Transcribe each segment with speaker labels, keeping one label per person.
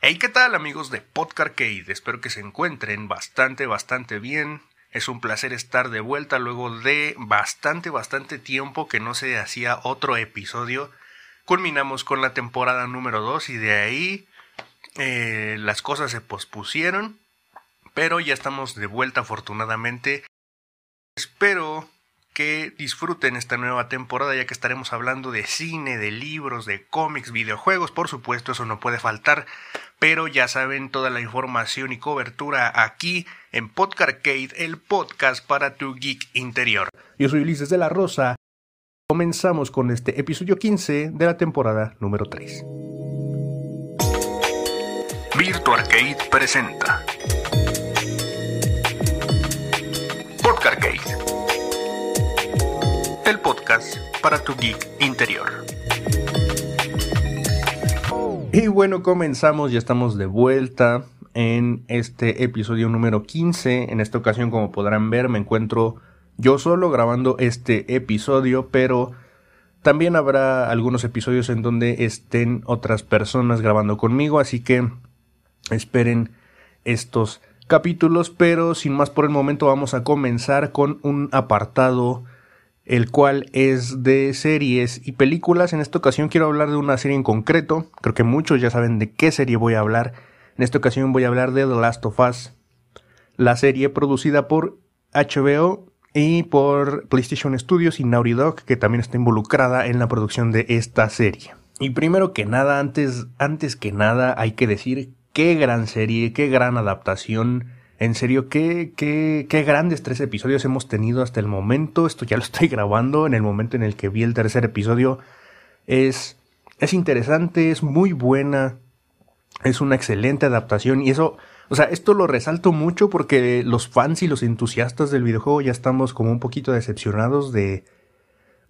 Speaker 1: Hey, ¿qué tal amigos de Podcarcade? Espero que se encuentren bastante, bastante bien. Es un placer estar de vuelta luego de bastante, bastante tiempo que no se hacía otro episodio. Culminamos con la temporada número 2 y de ahí eh, las cosas se pospusieron. Pero ya estamos de vuelta afortunadamente. Espero que disfruten esta nueva temporada ya que estaremos hablando de cine, de libros, de cómics, videojuegos, por supuesto eso no puede faltar, pero ya saben toda la información y cobertura aquí en Podcarcade, el podcast para tu geek interior. Yo soy Ulises de la Rosa. Comenzamos con este episodio 15 de la temporada número 3. Virtuarcade presenta Podcarcade, para tu geek interior. Y bueno, comenzamos, ya estamos de vuelta en este episodio número 15. En esta ocasión, como podrán ver, me encuentro yo solo grabando este episodio, pero también habrá algunos episodios en donde estén otras personas grabando conmigo, así que esperen estos capítulos, pero sin más por el momento vamos a comenzar con un apartado el cual es de series y películas. En esta ocasión quiero hablar de una serie en concreto. Creo que muchos ya saben de qué serie voy a hablar. En esta ocasión voy a hablar de The Last of Us, la serie producida por HBO y por PlayStation Studios y Naughty Dog, que también está involucrada en la producción de esta serie. Y primero que nada, antes, antes que nada, hay que decir qué gran serie, qué gran adaptación en serio, qué, qué, qué grandes tres episodios hemos tenido hasta el momento. Esto ya lo estoy grabando en el momento en el que vi el tercer episodio. Es, es interesante, es muy buena. Es una excelente adaptación y eso, o sea, esto lo resalto mucho porque los fans y los entusiastas del videojuego ya estamos como un poquito decepcionados de,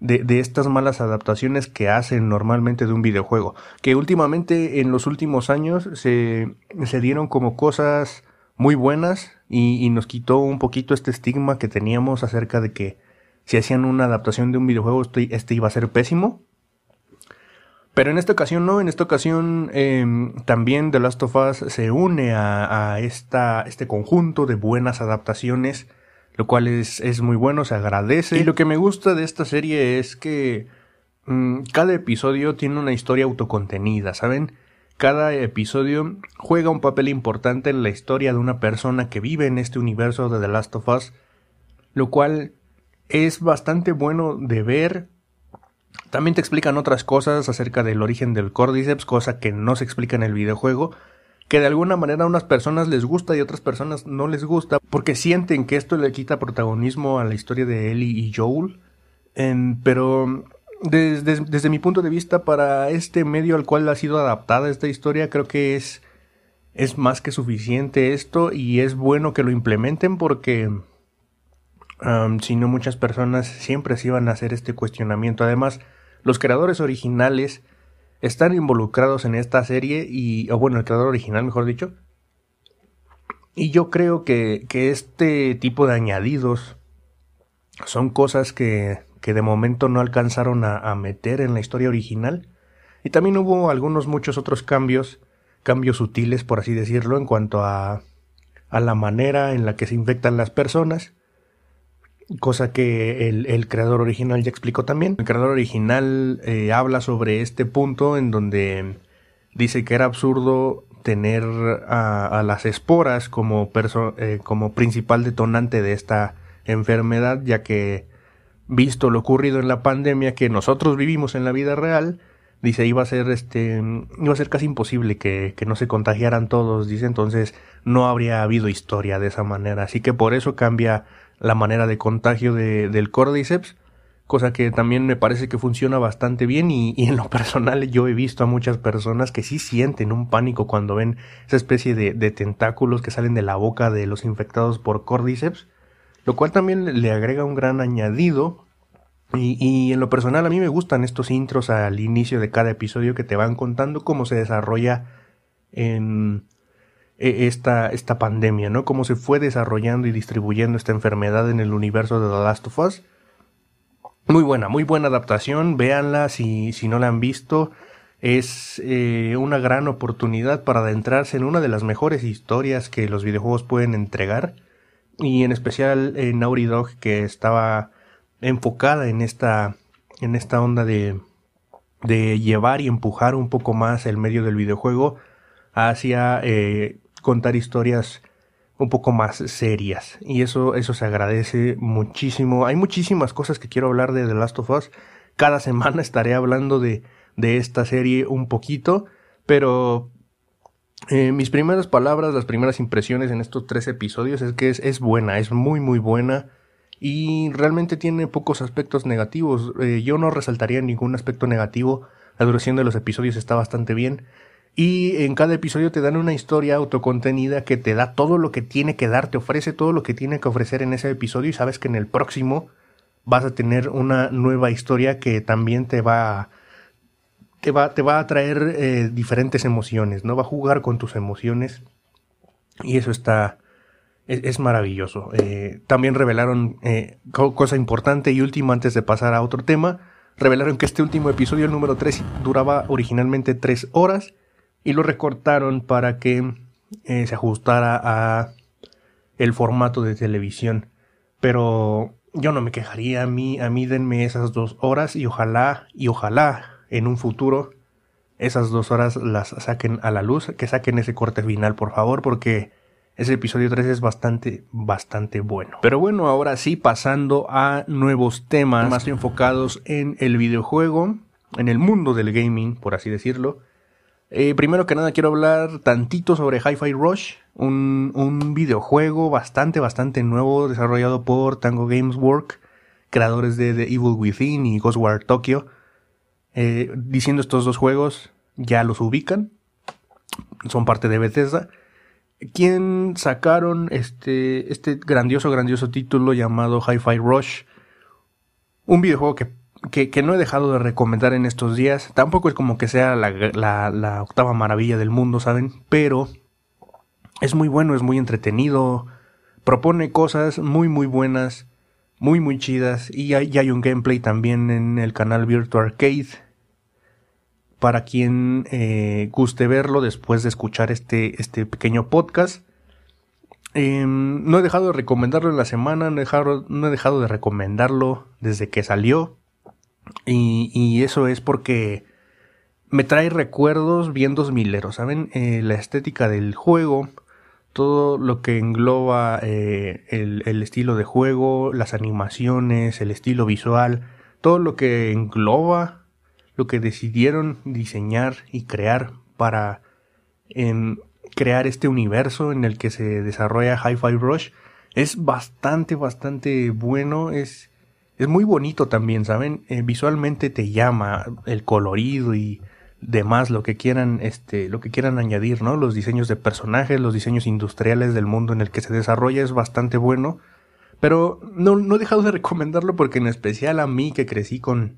Speaker 1: de, de, estas malas adaptaciones que hacen normalmente de un videojuego. Que últimamente, en los últimos años, se, se dieron como cosas muy buenas y, nos quitó un poquito este estigma que teníamos acerca de que si hacían una adaptación de un videojuego este, este iba a ser pésimo. Pero en esta ocasión no, en esta ocasión em, también The Last of Us se une a, esta, este conjunto de buenas adaptaciones, lo cual es, es, muy bueno, se agradece. Y lo que me gusta de esta serie es que mm, cada episodio tiene una historia autocontenida, ¿saben? Cada episodio juega un papel importante en la historia de una persona que vive en este universo de The Last of Us, lo cual es bastante bueno de ver. También te explican otras cosas acerca del origen del Cordyceps, cosa que no se explica en el videojuego, que de alguna manera a unas personas les gusta y a otras personas no les gusta, porque sienten que esto le quita protagonismo a la historia de Ellie y Joel. pero desde, desde, mi punto de vista, para este medio al cual ha sido adaptada esta historia, creo que es, es más que suficiente esto y es bueno que lo implementen porque si no muchas personas siempre se iban a hacer este cuestionamiento. Además, los creadores originales están involucrados en esta serie y, o bueno, el creador original, mejor dicho. Y yo creo que, que este tipo de añadidos son cosas que que de momento no alcanzaron a, meter en la historia original. Y también hubo algunos muchos otros cambios, cambios sutiles por así decirlo, en cuanto a, a la manera en la que se infectan las personas, cosa que el, creador original ya explicó también. El creador original eh, habla sobre este punto en donde dice que era absurdo tener a, las esporas como, eh, como principal detonante de esta enfermedad, ya que visto lo ocurrido en la pandemia que nosotros vivimos en la vida real, dice iba a ser este iba a ser casi imposible que, que, no se contagiaran todos, dice entonces no habría habido historia de esa manera, así que por eso cambia la manera de contagio de, del cordyceps, cosa que también me parece que funciona bastante bien y, y, en lo personal yo he visto a muchas personas que sí sienten un pánico cuando ven esa especie de, de tentáculos que salen de la boca de los infectados por cordyceps, lo cual también le agrega un gran añadido. Y, en lo personal a mí me gustan estos intros al inicio de cada episodio que te van contando cómo se desarrolla en e, esta, esta pandemia, ¿no? Cómo se fue desarrollando y distribuyendo esta enfermedad en el universo de The Last of Us. Muy buena, muy buena adaptación, véanla si, si no la han visto. es eh, una gran oportunidad para adentrarse en una de las mejores historias que los videojuegos pueden entregar y en especial en Naughty Dog que estaba enfocada en esta en esta onda de de llevar y empujar un poco más el medio del videojuego hacia eh, contar historias un poco más serias. Y eso eso se agradece muchísimo. Hay muchísimas cosas que quiero hablar de The Last of Us. Cada semana estaré hablando de de esta serie un poquito, pero eh, mis primeras palabras, las primeras impresiones en estos tres episodios es que es, buena, es muy muy buena y realmente tiene pocos aspectos negativos. Eh, yo no resaltaría ningún aspecto negativo, la duración de los episodios está bastante bien. Y en cada episodio te dan una historia autocontenida que te da todo lo que tiene que dar, te ofrece todo lo que tiene que ofrecer en ese episodio y sabes que en el próximo vas a tener una nueva historia que también te va a te va, te va a traer eh, diferentes emociones, ¿no? Va a jugar con tus emociones y eso está, es, maravilloso. Eh, también revelaron eh, cosa importante y última antes de pasar a otro tema, revelaron que este último episodio, el número 3, duraba originalmente 3 horas y lo recortaron para que se ajustara a el formato de televisión. Pero yo no me quejaría, a mí, a mí denme esas dos horas y ojalá, y ojalá en un futuro esas dos horas las saquen a la luz, que saquen ese corte final, por favor, porque ese episodio 3 es bastante, bastante bueno. Pero bueno, ahora sí, pasando a nuevos temas más enfocados en el videojuego, en el mundo del gaming, por así decirlo. Eh, primero que nada quiero hablar tantito sobre Hi-Fi Rush, un, un videojuego bastante, bastante nuevo desarrollado por Tango Games Work, creadores de The Evil Within y Ghostwire Tokyo. Eh, diciendo estos dos juegos, ya los ubican. Son parte de Bethesda. Quien sacaron este, este grandioso, grandioso título llamado Hi-Fi Rush. Un videojuego que, que, no he dejado de recomendar en estos días. Tampoco es como que sea la, la octava maravilla del mundo, ¿saben? Pero es muy bueno, es muy entretenido. Propone cosas muy, muy buenas muy muy chidas y hay, hay un gameplay también en el canal Virtual Arcade para quien eh, guste verlo después de escuchar este, este pequeño podcast. Em, no he dejado de recomendarlo en la semana, no he dejado, no he dejado de recomendarlo desde que salió. Y, y, eso es porque me trae recuerdos bien dos mileros, ¿saben? Eh, la estética del juego, todo lo que engloba eh, el, estilo de juego, las animaciones, el estilo visual, todo lo que engloba lo que decidieron diseñar y crear para em, crear este universo en el que se desarrolla Hi-Fi Rush es bastante, bastante bueno, es, es muy bonito también, ¿saben? Eh, visualmente te llama el colorido y demás, lo que quieran, este, lo que quieran añadir, ¿no? Los diseños de personajes, los diseños industriales del mundo en el que se desarrolla es bastante bueno. Pero no, no he dejado de recomendarlo porque en especial a mí que crecí con,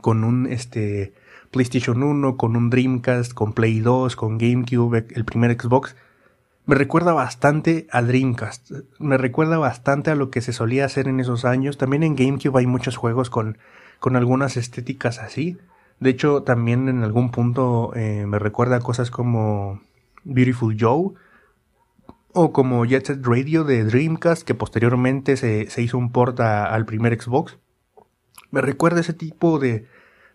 Speaker 1: con un este PlayStation 1, con un Dreamcast, con Play 2, con GameCube, el primer Xbox, me recuerda bastante a Dreamcast. Me recuerda bastante a lo que se solía hacer en esos años. También en GameCube hay muchos juegos con, con algunas estéticas así. De hecho, también en algún punto eh, me recuerda a cosas como Beautiful Joe o como Jet Set Radio de Dreamcast, que posteriormente se, hizo un port al primer Xbox. Me recuerda ese tipo de,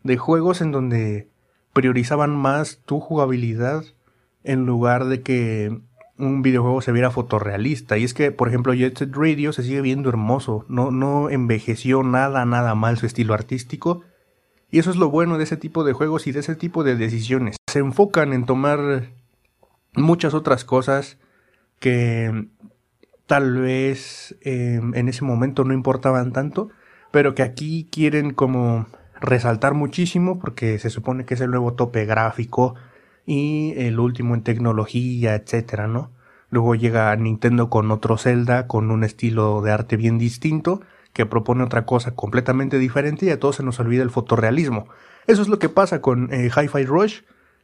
Speaker 1: de juegos en donde priorizaban más tu jugabilidad en lugar de que un videojuego se viera fotorrealista. Y es que, por ejemplo, Jet Set Radio se sigue viendo hermoso. No, no envejeció nada, nada mal su estilo artístico. Y eso es lo bueno de ese tipo de juegos y de ese tipo de decisiones. Se enfocan en tomar muchas otras cosas que tal vez em, en ese momento no importaban tanto, pero que aquí quieren como resaltar muchísimo porque se supone que es el nuevo tope gráfico y el último en tecnología, etcétera, ¿no? Luego llega Nintendo con otro Zelda con un estilo de arte bien distinto que propone otra cosa completamente diferente y a todos se nos olvida el fotorrealismo. Eso es lo que pasa con eh, Hi-Fi Rush,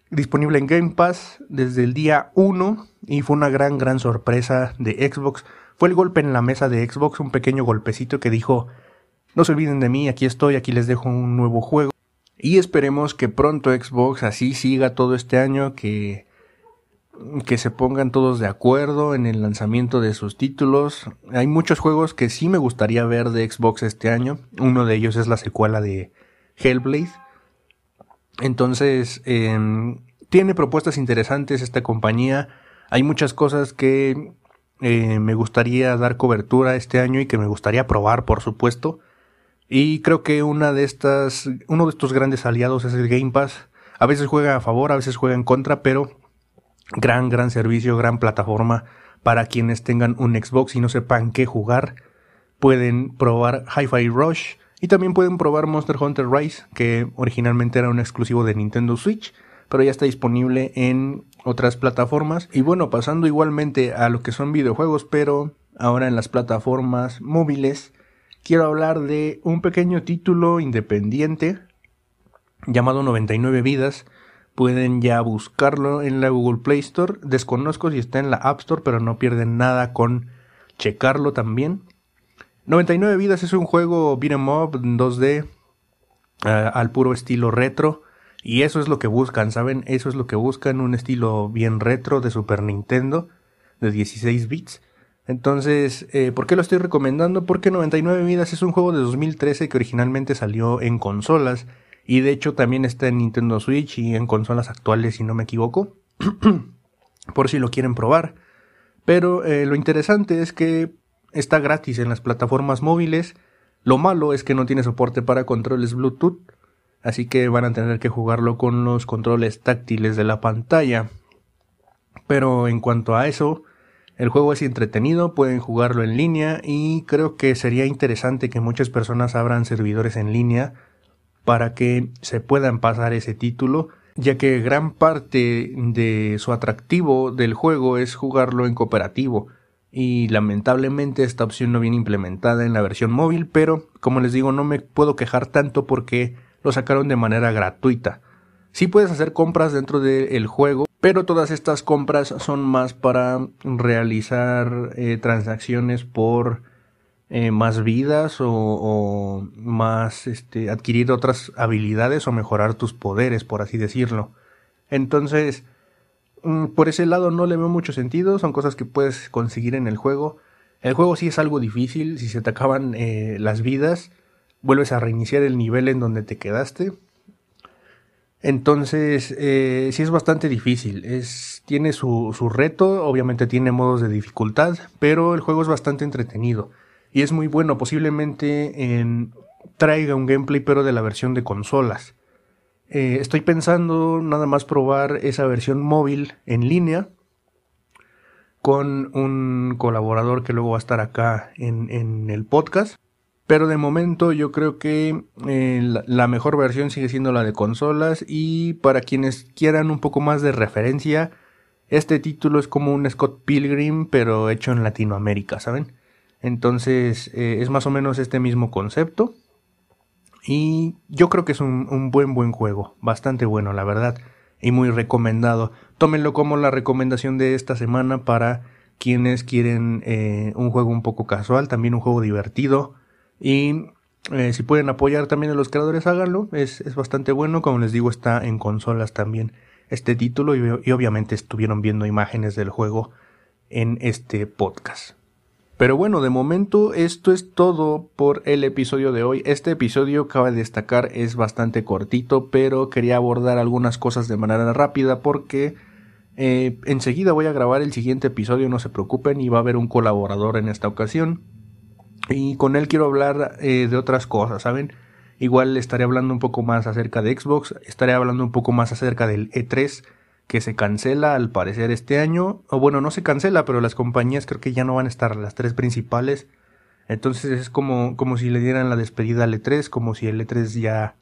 Speaker 1: disponible en Game Pass desde el día 1 y fue una gran, gran sorpresa de Xbox. Fue el golpe en la mesa de Xbox, un pequeño golpecito que dijo, no se olviden de mí, aquí estoy, aquí les dejo un nuevo juego. Y esperemos que pronto Xbox así siga todo este año, que, que se pongan todos de acuerdo en el lanzamiento de sus títulos. Hay muchos juegos que sí me gustaría ver de Xbox este año. Uno de ellos es la secuela de Hellblade. Entonces, em, tiene propuestas interesantes esta compañía. Hay muchas cosas que eh, me gustaría dar cobertura este año y que me gustaría probar, por supuesto. Y creo que una de estas, uno de estos grandes aliados es el Game Pass. A veces juega a favor, a veces juega en contra, pero gran, gran servicio, gran plataforma para quienes tengan un Xbox y no sepan qué jugar. Pueden probar Hi-Fi Rush y también pueden probar Monster Hunter Rise, que originalmente era un exclusivo de Nintendo Switch, pero ya está disponible en otras plataformas. Y bueno, pasando igualmente a lo que son videojuegos, pero ahora en las plataformas móviles, quiero hablar de un pequeño título independiente llamado 99 vidas. Pueden ya buscarlo en la Google Play Store. Desconozco si está en la App Store, pero no pierden nada con checarlo también. 99 vidas es un juego beat'em up 2D eh, al puro estilo retro y eso es lo que buscan, ¿saben? Eso es lo que buscan, un estilo bien retro de Super Nintendo, de 16 bits. Entonces, eh, ¿por qué lo estoy recomendando? Porque 99 vidas es un juego de 2013 que originalmente salió en consolas y de hecho también está en Nintendo Switch y en consolas actuales si no me equivoco. por si lo quieren probar. Pero eh, lo interesante es que está gratis en las plataformas móviles. Lo malo es que no tiene soporte para controles Bluetooth así que van a tener que jugarlo con los controles táctiles de la pantalla. Pero en cuanto a eso, el juego es entretenido, pueden jugarlo en línea y creo que sería interesante que muchas personas abran servidores en línea para que se puedan pasar ese título, ya que gran parte de su atractivo del juego es jugarlo en cooperativo. Y lamentablemente esta opción no viene implementada en la versión móvil, pero como les digo no me puedo quejar tanto porque lo sacaron de manera gratuita. Sí puedes hacer compras dentro del juego, pero todas estas compras son más para realizar eh, transacciones por eh, más vidas o, más este, adquirir otras habilidades o mejorar tus poderes, por así decirlo. Entonces, mm, por ese lado no le veo mucho sentido, son cosas que puedes conseguir en el juego. El juego sí es algo difícil, si se te acaban eh, las vidas, vuelves a reiniciar el nivel en donde te quedaste. Entonces, eh, sí es bastante difícil. Es, tiene su, su, reto, obviamente tiene modos de dificultad, pero el juego es bastante entretenido. Y es muy bueno, posiblemente en, traiga un gameplay, pero de la versión de consolas. Eh, estoy pensando nada más probar esa versión móvil en línea con un colaborador que luego va a estar acá en, el podcast. Pero de momento yo creo que eh, la, mejor versión sigue siendo la de consolas y para quienes quieran un poco más de referencia, este título es como un Scott Pilgrim pero hecho en Latinoamérica, ¿saben? Entonces eh, es más o menos este mismo concepto y yo creo que es un, buen buen juego, bastante bueno la verdad y muy recomendado. Tómenlo como la recomendación de esta semana para quienes quieren eh, un juego un poco casual, también un juego divertido y eh, si pueden apoyar también a los creadores, háganlo. Es, es, bastante bueno. Como les digo, está en consolas también este título. Y, obviamente estuvieron viendo imágenes del juego en este podcast. Pero bueno, de momento esto es todo por el episodio de hoy. Este episodio, cabe destacar, es bastante cortito, pero quería abordar algunas cosas de manera rápida porque eh, enseguida voy a grabar el siguiente episodio, no se preocupen, y va a haber un colaborador en esta ocasión. Y con él quiero hablar eh, de otras cosas, ¿saben? Igual estaré hablando un poco más acerca de Xbox, estaré hablando un poco más acerca del E3 que se cancela al parecer este año, o bueno, no se cancela, pero las compañías creo que ya no van a estar las tres principales. Entonces es como, como si le dieran la despedida al E3, como si el E3 ya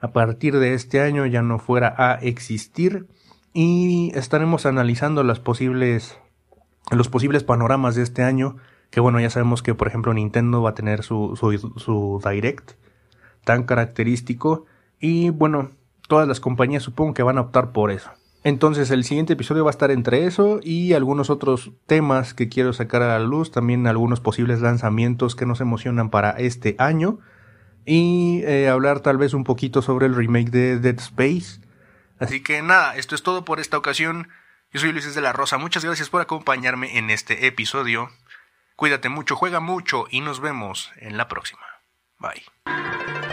Speaker 1: a partir de este año ya no fuera a existir. Y estaremos analizando las posibles, los posibles panoramas de este año que bueno, ya sabemos que por ejemplo Nintendo va a tener su, su, Direct tan característico. Y bueno, todas las compañías supongo que van a optar por eso. Entonces el siguiente episodio va a estar entre eso y algunos otros temas que quiero sacar a la luz, también algunos posibles lanzamientos que nos emocionan para este año. y eh, hablar tal vez un poquito sobre el remake de Dead Space. Así que nada, esto es todo por esta ocasión. Yo soy Luis de la Rosa, muchas gracias por acompañarme en este episodio. Cuídate mucho, juega mucho y nos vemos en la próxima. Bye.